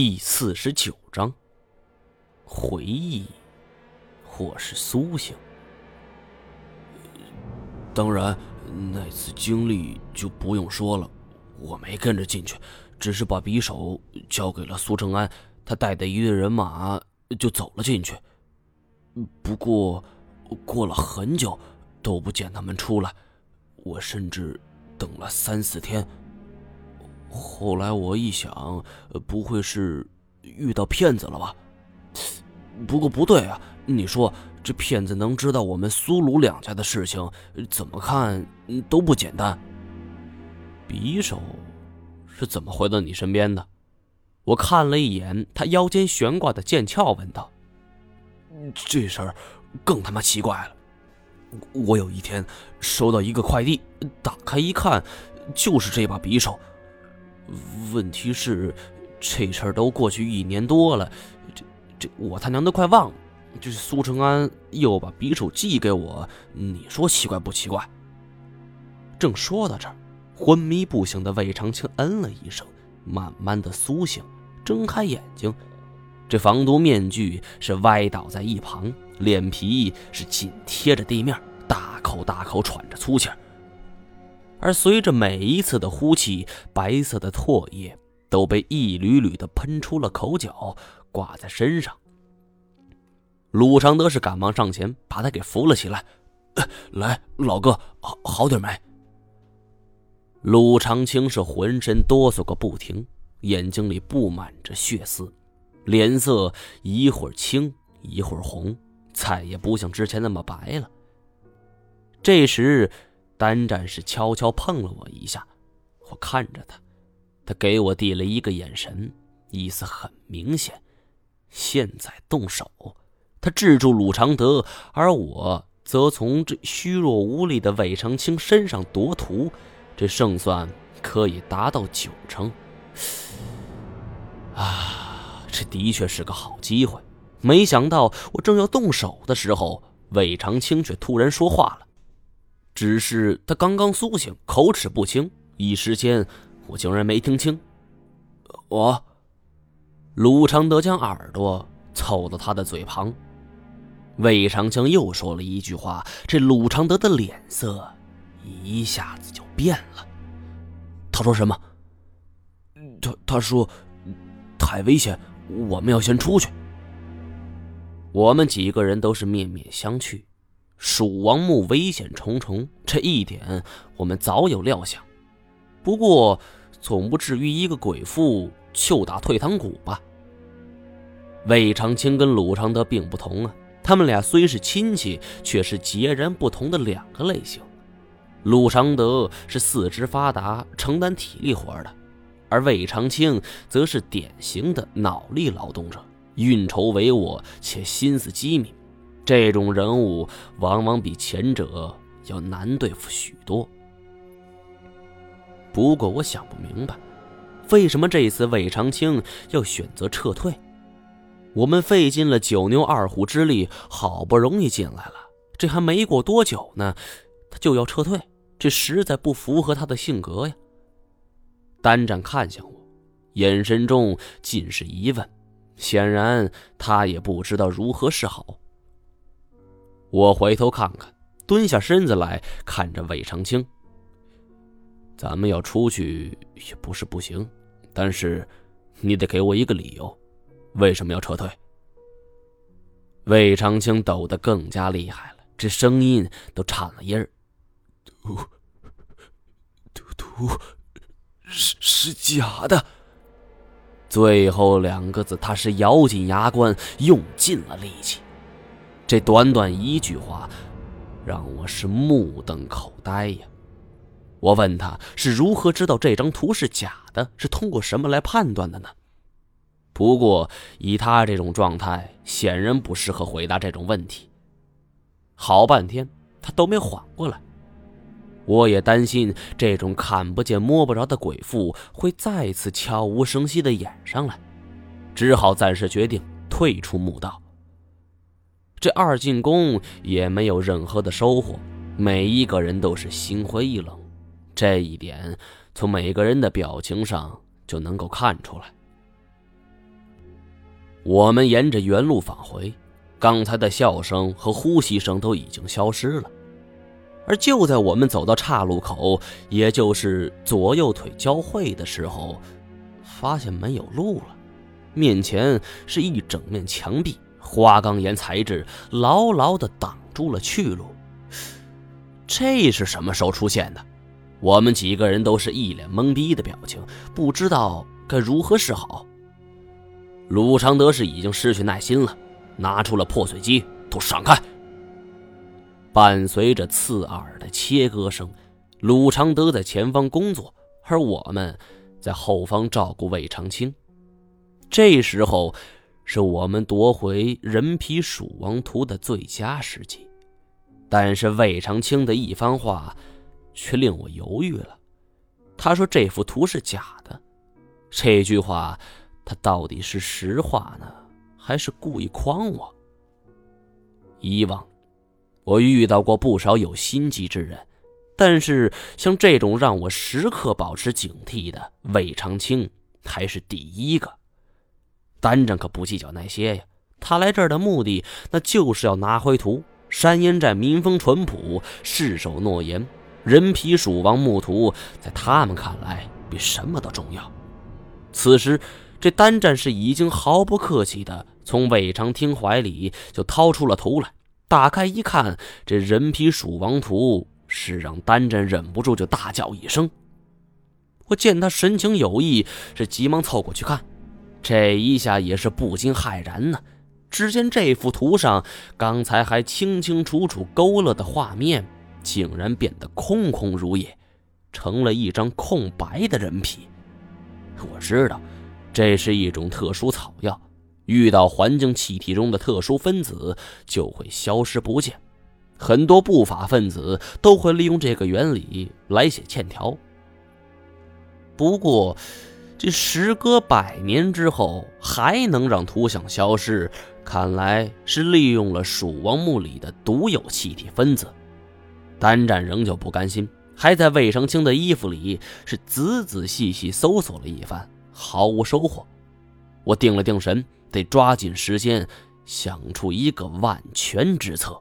第四十九章，回忆，或是苏醒。当然，那次经历就不用说了，我没跟着进去，只是把匕首交给了苏成安，他带的一队人马就走了进去。不过，过了很久都不见他们出来，我甚至等了三四天。后来我一想，不会是遇到骗子了吧？不过不对啊，你说这骗子能知道我们苏鲁两家的事情，怎么看都不简单。匕首是怎么回到你身边的？我看了一眼他腰间悬挂的剑鞘，问道：“这事儿更他妈奇怪了。我有一天收到一个快递，打开一看，就是这把匕首。”问题是，这事儿都过去一年多了，这这我他娘都快忘了。这是苏成安又把匕首寄给我，你说奇怪不奇怪？正说到这儿，昏迷不醒的魏长青嗯了一声，慢慢的苏醒，睁开眼睛。这防毒面具是歪倒在一旁，脸皮是紧贴着地面，大口大口喘着粗气儿。而随着每一次的呼气，白色的唾液都被一缕缕的喷出了口角，挂在身上。鲁长德是赶忙上前把他给扶了起来，来，老哥，好好点没？鲁长青是浑身哆嗦个不停，眼睛里布满着血丝，脸色一会儿青一会儿红，再也不像之前那么白了。这时。单战士悄悄碰了我一下，我看着他，他给我递了一个眼神，意思很明显，现在动手。他制住鲁长德，而我则从这虚弱无力的魏长青身上夺图，这胜算可以达到九成。啊，这的确是个好机会。没想到我正要动手的时候，魏长青却突然说话了。只是他刚刚苏醒，口齿不清，一时间我竟然没听清。我，鲁长德将耳朵凑到他的嘴旁，魏长青又说了一句话，这鲁长德的脸色一下子就变了。他说什么？他他说太危险，我们要先出去。我们几个人都是面面相觑。蜀王墓危险重重，这一点我们早有料想。不过，总不至于一个鬼妇就打退堂鼓吧？魏长青跟鲁长德并不同啊，他们俩虽是亲戚，却是截然不同的两个类型。鲁长德是四肢发达，承担体力活的，而魏长青则是典型的脑力劳动者，运筹帷幄且心思机敏。这种人物往往比前者要难对付许多。不过我想不明白，为什么这次魏长青要选择撤退？我们费尽了九牛二虎之力，好不容易进来了，这还没过多久呢，他就要撤退，这实在不符合他的性格呀。单战看向我，眼神中尽是疑问，显然他也不知道如何是好。我回头看看，蹲下身子来看着魏长青。咱们要出去也不是不行，但是你得给我一个理由，为什么要撤退？魏长青抖得更加厉害了，这声音都颤了音儿。毒，毒毒，是是假的。最后两个字，他是咬紧牙关，用尽了力气。这短短一句话，让我是目瞪口呆呀！我问他是如何知道这张图是假的，是通过什么来判断的呢？不过以他这种状态，显然不适合回答这种问题。好半天，他都没缓过来。我也担心这种看不见摸不着的鬼妇会再次悄无声息的演上来，只好暂时决定退出墓道。这二进宫也没有任何的收获，每一个人都是心灰意冷，这一点从每个人的表情上就能够看出来。我们沿着原路返回，刚才的笑声和呼吸声都已经消失了。而就在我们走到岔路口，也就是左右腿交汇的时候，发现没有路了。面前是一整面墙壁，花岗岩材质牢牢地挡住了去路。这是什么时候出现的？我们几个人都是一脸懵逼的表情，不知道该如何是好。鲁常德是已经失去耐心了，拿出了破碎机，都闪开！伴随着刺耳的切割声，鲁常德在前方工作，而我们在后方照顾魏长青。这时候，是我们夺回人皮鼠王图的最佳时机。但是魏长青的一番话，却令我犹豫了。他说这幅图是假的，这句话，他到底是实话呢，还是故意诓我？以往，我遇到过不少有心机之人，但是像这种让我时刻保持警惕的魏长青，还是第一个。单战可不计较那些呀，他来这儿的目的，那就是要拿回图。山烟寨民风淳朴，誓守诺言。人皮鼠王墓图，在他们看来比什么都重要。此时，这单战是已经毫不客气的从魏长青怀里就掏出了图来，打开一看，这人皮鼠王图是让单战忍不住就大叫一声。我见他神情有异，是急忙凑过去看，这一下也是不禁骇然呢。只见这幅图上刚才还清清楚楚勾勒的画面，竟然变得空空如也，成了一张空白的人皮。我知道，这是一种特殊草药，遇到环境气体中的特殊分子就会消失不见。很多不法分子都会利用这个原理来写欠条。不过，这时隔百年之后还能让图像消失？看来是利用了蜀王墓里的独有气体分子。单战仍旧不甘心，还在魏长青的衣服里是仔仔细细搜索了一番，毫无收获。我定了定神，得抓紧时间想出一个万全之策。